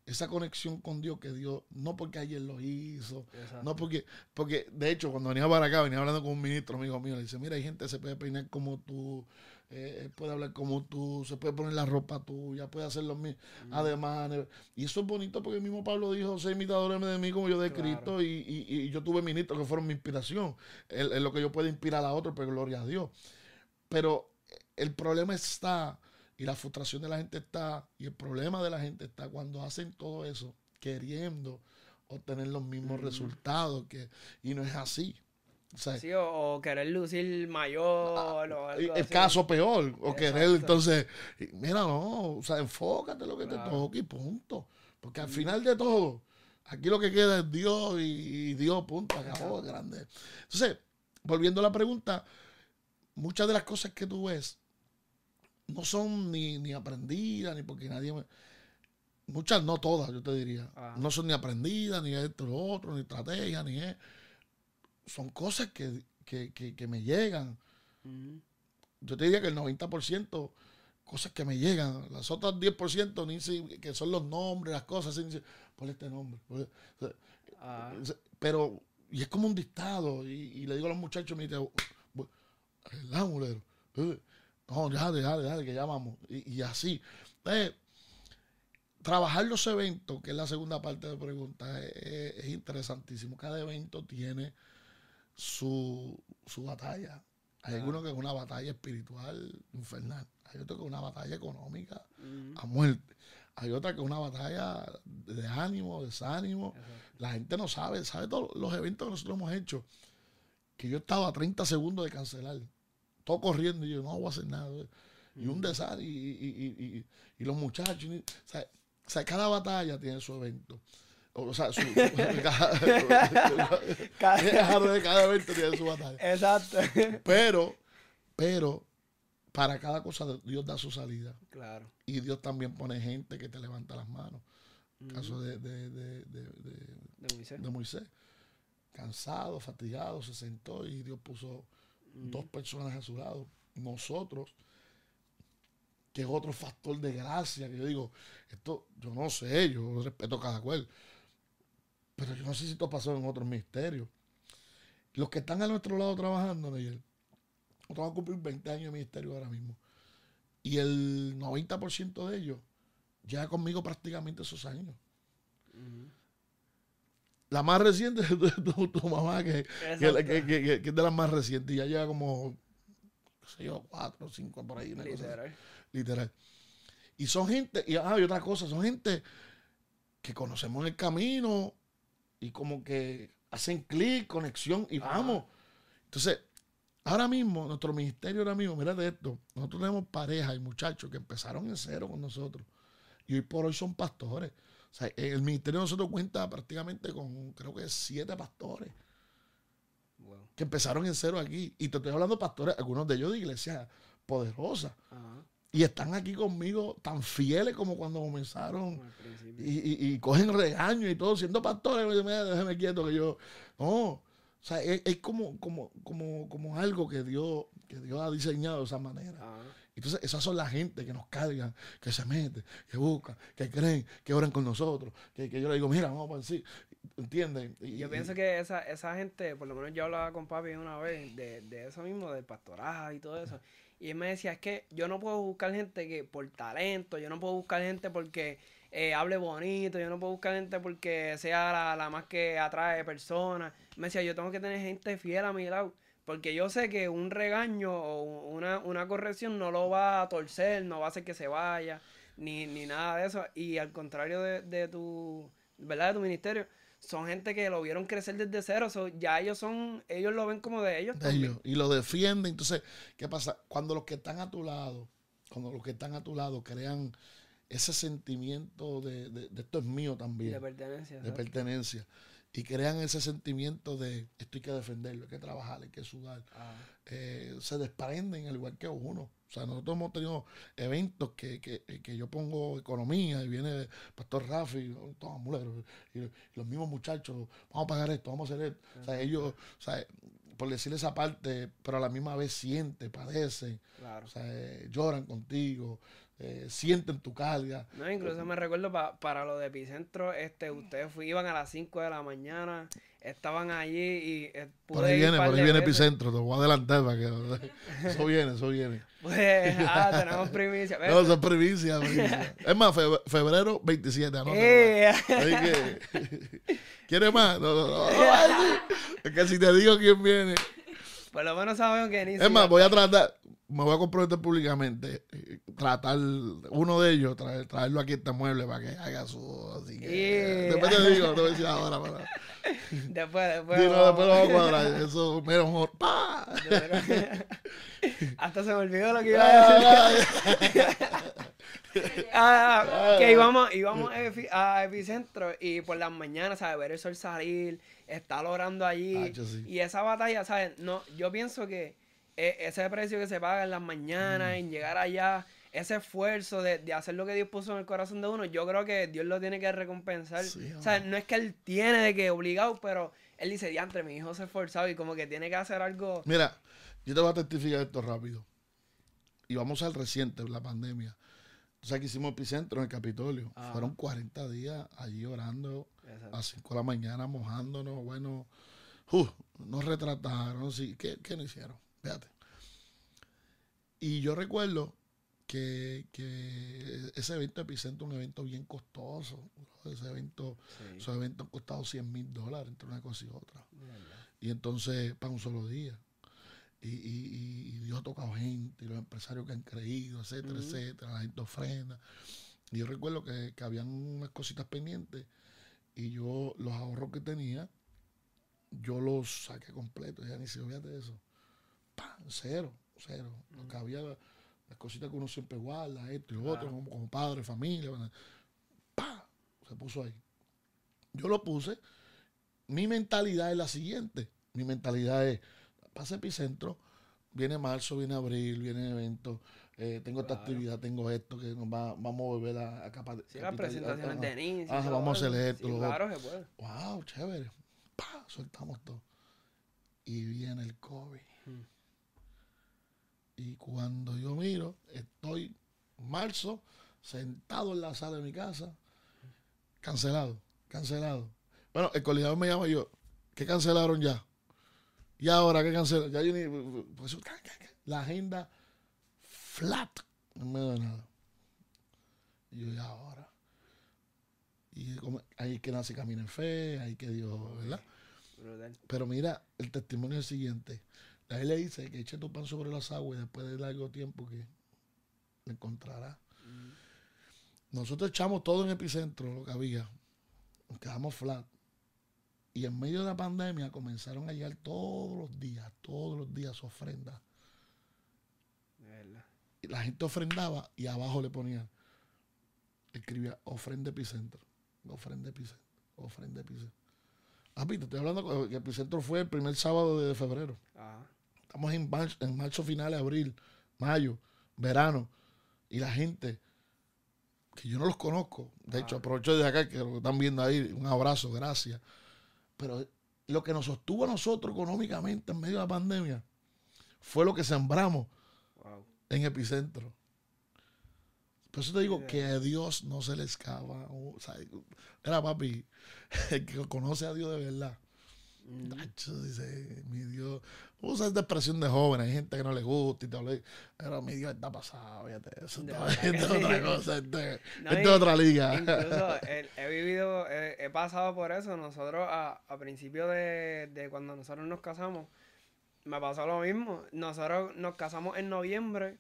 esa conexión con Dios que Dios, no porque ayer lo hizo, no porque, porque de hecho cuando venía para acá, venía hablando con un ministro amigo mío, le dice, mira, hay gente que se puede peinar como tú, eh, puede hablar como tú, se puede poner la ropa tuya, puede hacer los mismos además Y eso es bonito porque el mismo Pablo dijo, sé imitadores de mí como yo de Cristo y, yo tuve ministros que fueron mi inspiración. Es lo que yo puedo inspirar a otros, pero gloria a Dios. Pero el problema está, y la frustración de la gente está, y el problema de la gente está cuando hacen todo eso queriendo obtener los mismos resultados, que, y no es así. O, querer lucir mayor ah, o algo El caso peor, o querer entonces, mira, no, o sea, enfócate en lo que te toque y punto. Porque al final de todo, aquí lo que queda es Dios y, Dios, punto, acabó, grande. Entonces, volviendo a la pregunta, muchas de las cosas que tú ves no son ni, ni aprendidas, ni porque nadie me... Muchas, no todas, yo te diría. No son ni aprendidas, ni esto, lo otro, ni estrategia, ni es son cosas que, me llegan. Yo te diría que el 90% cosas que me llegan. Las otras 10% ni que son los nombres, las cosas, por este nombre. Ah. Pero, y es como un dictado. Y, le digo a los muchachos, dice, el eh, No, ya, ya, ya, que ya vamos. Y, así. trabajar los eventos, que es la segunda parte de la pregunta, es interesantísimo. Cada evento tiene su, su batalla. Hay algunos que es una batalla espiritual infernal. Hay otro que es una batalla económica a muerte. Hay otra que es una batalla de ánimo, desánimo. La gente no sabe, sabe todos los eventos que nosotros hemos hecho. Que yo estaba a 30 segundos de cancelar. Todo corriendo y yo no voy a hacer nada. Y un desastre. Y, los muchachos. o sea, cada batalla tiene su evento. O sea, su, cada, evento tiene su batalla. Exacto. *laughs* Pero, pero, para cada cosa Dios da su salida. Claro. Y Dios también pone gente que te levanta las manos. Caso de, de, de, de, Moisés. Cansado, fatigado, se sentó y Dios puso dos personas a su lado. Nosotros, que es otro factor de gracia, que yo digo, esto, yo no sé, yo respeto cada cual pero yo no sé si esto pasó en otros ministerios. Los que están a nuestro lado trabajando, Neyel, nosotros vamos a cumplir 20 años de ministerio ahora mismo. Y el 90% de ellos ya conmigo prácticamente esos años. La más reciente *laughs* es tu, mamá, que, es de las más recientes. Y ya lleva como, no sé yo, cuatro o cinco por ahí. literal. literal. Y son gente, y, ah, y otra cosa, son gente que conocemos en el camino y como que hacen clic, conexión y vamos. Entonces, ahora mismo, nuestro ministerio ahora mismo, mira de esto, nosotros tenemos parejas y muchachos que empezaron en cero con nosotros y hoy por hoy son pastores. O sea, el ministerio de nosotros cuenta prácticamente con, creo que siete pastores que empezaron en cero aquí. Y te estoy hablando de pastores, algunos de ellos de iglesias poderosas. y están aquí conmigo tan fieles como cuando comenzaron y, y, cogen regaño y todo, siendo pastores, déjeme quieto que yo, no, o sea, es, como, como, como, como algo que Dios, que Dios ha diseñado de esa manera. Ah. Entonces, esas son la gente que nos cargan, que se meten, que buscan, que creen, que oran con nosotros, que, yo le digo, mira, vamos a decir, ¿entienden? yo pienso que esa, esa gente, por lo menos yo hablaba con papi una vez de, de eso mismo, del pastorado y todo eso. Y él me decía, es que yo no puedo buscar gente que por talento, yo no puedo buscar gente porque eh, hable bonito, yo no puedo buscar gente porque sea la, más que atrae personas. Me decía, yo tengo que tener gente fiel a mi lado. Porque yo sé que un regaño o una, una corrección no lo va a torcer, no va a hacer que se vaya, ni, ni nada de eso. Y al contrario de, de tu, ¿verdad? De tu ministerio, son gente que lo vieron crecer desde cero. ya ellos son, ellos lo ven como de ellos. ellos. Y lo defienden. Entonces, ¿qué pasa? Cuando los que están a tu lado, cuando los que están a tu lado crean ese sentimiento de, de, esto es mío también. De pertenencia. De pertenencia. Y crean ese sentimiento de esto hay que defenderlo, hay que trabajar, hay que sudar. Ah. Eh, se desprenden al igual que uno. O sea, nosotros hemos tenido eventos que, que, que yo pongo economía y viene el Pastor Rafi, todos muleros, y, los mismos muchachos, vamos a pagar esto, vamos a hacer esto. O sea, ellos, o sea, por decirle esa parte, pero a la misma vez sienten, padecen, o sea, eh, lloran contigo, eh, sienten tu carga. No, incluso me recuerdo para lo de Epicentro, este, ustedes iban a las 5 de la mañana, estaban allí y eh, Por ahí viene, por ahí viene Epicentro, te voy a adelantar para que eso viene, eso viene. Pues, ah, tenemos primicia. No, eso es primicia, Es más, febrero 27, ¿no? Eh. ¿Quieres más? No, no, no, Es que si te digo quién viene. Por lo menos sabemos que ni Es más, voy a tratar, me voy a comprometer públicamente, eh, tratar uno de ellos, traerlo aquí a este mueble para que haga su. Así que. Después te digo, te voy a decir ahora. Para... *laughs* Después, después. Sí, no, después lo vamos a cuadrar. *laughs* Eso, mejor. ¡Pah! *laughs* Hasta se me olvidó lo que iba a decir. ah, que íbamos, íbamos a Epicentro y por las mañanas, ¿sabes? Ver el sol salir, estar orando allí. Y esa batalla, ¿sabes? No, yo pienso que ese precio que se paga en las mañanas, mm. en llegar allá, ese esfuerzo de, de, hacer lo que Dios puso en el corazón de uno, yo creo que Dios lo tiene que recompensar. o sea, no es que él tiene de que obligado, pero él dice, diantre, mi hijo se esforzado y como que tiene que hacer algo. Mira, yo te voy a testificar esto rápido. Y vamos al reciente, la pandemia. O sea, que hicimos epicentro en el Capitolio. Fueron 40 días allí orando a las 5 de la mañana, mojándonos. Bueno, uh, nos retrataron. Sí. ¿Qué, ¿Qué no hicieron? Y yo recuerdo que, ese evento Epicentro un evento bien costoso. Ese evento, esos eventos han costado 100 mil dólares entre una cosa y otra. Y entonces, para un solo día. Y, y, Dios ha tocado gente, y los empresarios que han creído, etcétera, etcétera, la gente ofrenda. Y yo recuerdo que, que habían unas cositas pendientes y yo los ahorros que tenía, yo los saqué completos. Ya ni se fíjate de eso cero, cero. Lo que había, las cositas que uno siempre guarda, esto y lo otro, como, padre, familia, se puso ahí. Yo lo puse. Mi mentalidad es la siguiente. Mi mentalidad es, pasa epicentro, viene marzo, viene abril, viene evento, eh, tengo esta actividad, tengo esto, que nos va, vamos a volver a, a capaz sí, las presentaciones de inicio. vamos a hacer esto. claro se puede. Wow, chévere. Pa, soltamos todo. Y viene el COVID. Hmm. Y cuando yo miro, estoy marzo, sentado en la sala de mi casa, cancelado, cancelado. Bueno, el coordinador me llama y yo, ¿qué cancelaron ya? ¿Y ahora qué cancelaron? Ya yo ni, pues, la agenda flat, no me da nada. Y yo, ¿y ahora? Y ahí que nace camina en fe, ahí que Dios, ¿verdad? Pero mira, el testimonio es el siguiente. La le dice que eche tu pan sobre las aguas y después de largo tiempo que le encontrará. Nosotros echamos todo en epicentro, lo que había. Nos quedamos flat. Y en medio de la pandemia comenzaron a llegar todos los días, todos los días ofrendas. Y la gente ofrendaba y abajo le ponía, escribía ofrenda epicentro, ofrenda epicentro, ofrenda epicentro. Ah, te estoy hablando que Epicentro fue el primer sábado de febrero. Estamos en marzo, en marzo final, abril, mayo, verano. Y la gente, que yo no los conozco, de hecho, aprovecho de acá que lo están viendo ahí, un abrazo, gracias. Pero lo que nos sostuvo a nosotros económicamente en medio de la pandemia fue lo que sembramos en Epicentro. Por eso te digo que a Dios no se le escapa. O era papi, *laughs* el que conoce a Dios de verdad. Dice, mi Dios. Usa esta expresión de joven, hay gente que no le gusta y habla. Pero mi Dios está pasado, fíjate. Eso está, es otra cosa, *laughs* esto, es otra liga. Incluso *laughs* he, vivido, he, pasado por eso. Nosotros, a, a principio de, de cuando nosotros nos casamos, me pasó lo mismo. Nosotros nos casamos en noviembre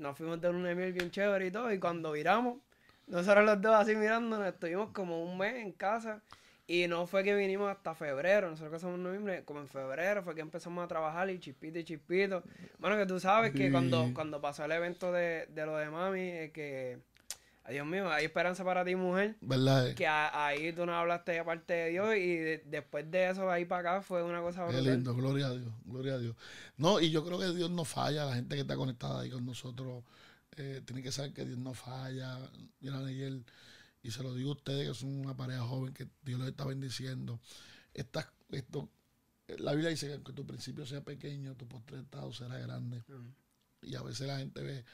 nos fuimos de un miel bien chévere y todo. Y cuando viramos, nosotros los dos así mirándonos, estuvimos como un mes en casa. Y no fue que vinimos hasta febrero, nosotros casamos en noviembre, como en febrero fue que empezamos a trabajar y chispito y chispito. Bueno, que tú sabes que cuando, cuando pasó el evento de, de lo de mami, eh, que Dios mío, hay esperanza para ti, mujer. ¿Verdad? Que ahí tú no hablaste de parte de Dios y después de eso, ahí para acá, fue una cosa Qué lindo, gloria a Dios, gloria a Dios. No, y yo creo que Dios no falla, la gente que está conectada ahí con nosotros eh, tiene que saber que Dios no falla. Mira, y, y se lo digo a ustedes que son una pareja joven que Dios los está bendiciendo. esto, la Biblia dice que aunque tu principio sea pequeño, tu estado será grande. Y a veces la gente ve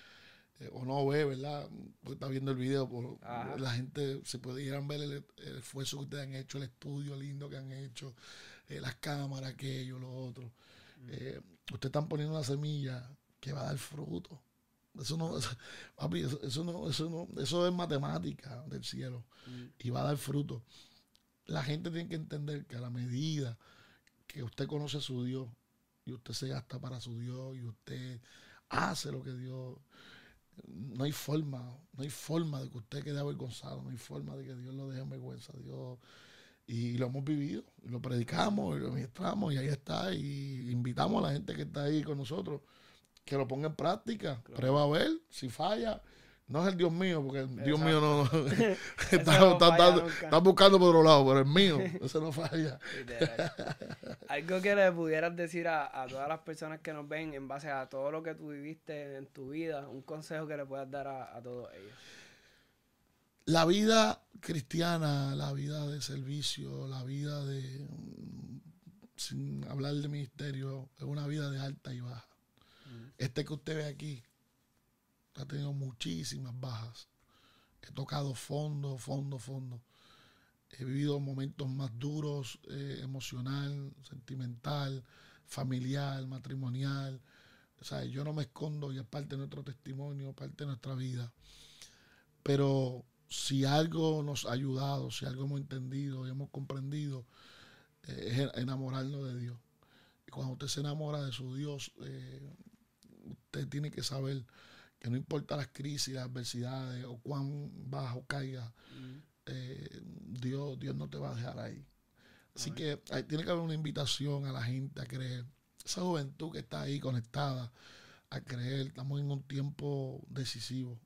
eh, o no ve, ¿verdad? Porque está viendo el video, por, la gente se a ver el, esfuerzo que ustedes han hecho, el estudio lindo que han hecho, eh, las cámaras, aquello, lo otro. Mm. Eh, ustedes están poniendo una semilla que va a dar fruto. Eso no, *laughs* eso, papi, eso, no, eso no, eso es matemática del cielo mm. y va a dar fruto. La gente tiene que entender que a la medida que usted conoce a su Dios y usted se gasta para su Dios y usted hace lo que Dios no hay forma, no hay forma de que usted quede avergonzado, no hay forma de que Dios lo deje en vergüenza. Dios, y lo hemos vivido, lo predicamos, y lo ministramos, y ahí está. Y invitamos a la gente que está ahí con nosotros que lo ponga en práctica, prueba a ver, si falla, no es el Dios mío, porque el Dios mío no, *laughs* está, buscando por otro lado, pero el mío, *laughs* ese no falla. Algo que le pudieras decir a, a, todas las personas que nos ven en base a todo lo que tú viviste en tu vida, un consejo que le puedas dar a, a todos ellos. La vida cristiana, la vida de servicio, la vida de, sin hablar de ministerio, es una vida de alta y baja. Este que usted ve aquí, ha tenido muchísimas bajas. He tocado fondo, fondo, fondo. He vivido momentos más duros, eh, emocional, sentimental, familiar, matrimonial. O sea, yo no me escondo y es parte de nuestro testimonio, parte de nuestra vida. Pero si algo nos ha ayudado, si algo hemos entendido y hemos comprendido, eh, es enamorarnos de Dios. Y cuando usted se enamora de su Dios, eh, usted tiene que saber que no importa las crisis, las adversidades o cuán bajo caiga, mm. eh, Dios, Dios no te va a dejar ahí. Así que tiene que haber una invitación a la gente a creer. Esa juventud que está ahí conectada a creer. Estamos en un tiempo decisivo.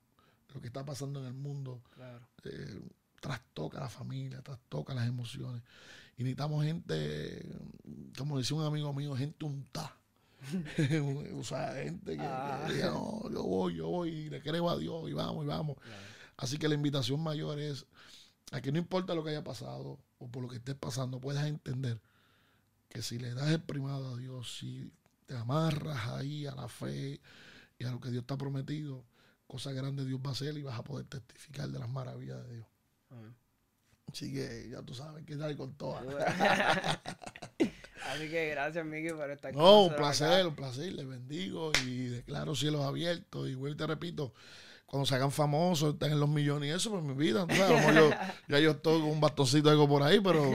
Lo que está pasando en el mundo eh, trastoca la familia, trastoca las emociones. Y necesitamos gente, como decía un amigo mío, gente untada *laughs* o sea, gente que, ah. no, yo voy, yo voy, y le creo a Dios y vamos, y vamos. Así que la invitación mayor es a que no importa lo que haya pasado o por lo que estés pasando, puedas entender que si le das el primado a Dios, si te amarras ahí a la fe y a lo que Dios te ha prometido, cosas grandes Dios va a hacer y vas a poder testificar de las maravillas de Dios. Así que ya tú sabes que sale con todas. *laughs* Así que gracias, Miki, por estar con No, un placer, un placer. Les bendigo y declaro cielos abiertos. Y vuelvo te repito, cuando se hagan famosos, estén en los millones y eso, pues mi vida, ¿no? yo, ya yo estoy con un bastoncito algo por ahí, pero,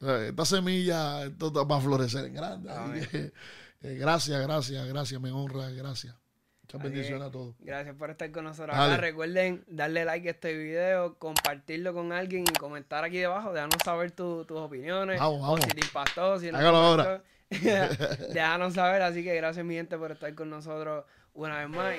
pero esta semilla esto va a florecer en grande. Eh, gracias, gracias, gracias, me honra, gracias. Muchas bendiciones a todos. Gracias por estar con nosotros. Ahora recuerden darle like a este video, compartirlo con alguien y comentar aquí debajo. Déjanos saber tus opiniones. Vamos, vamos. si te impactó, si no Hágalo ahora. *laughs* Déjanos saber. Así que gracias, mi gente, por estar con nosotros una vez más.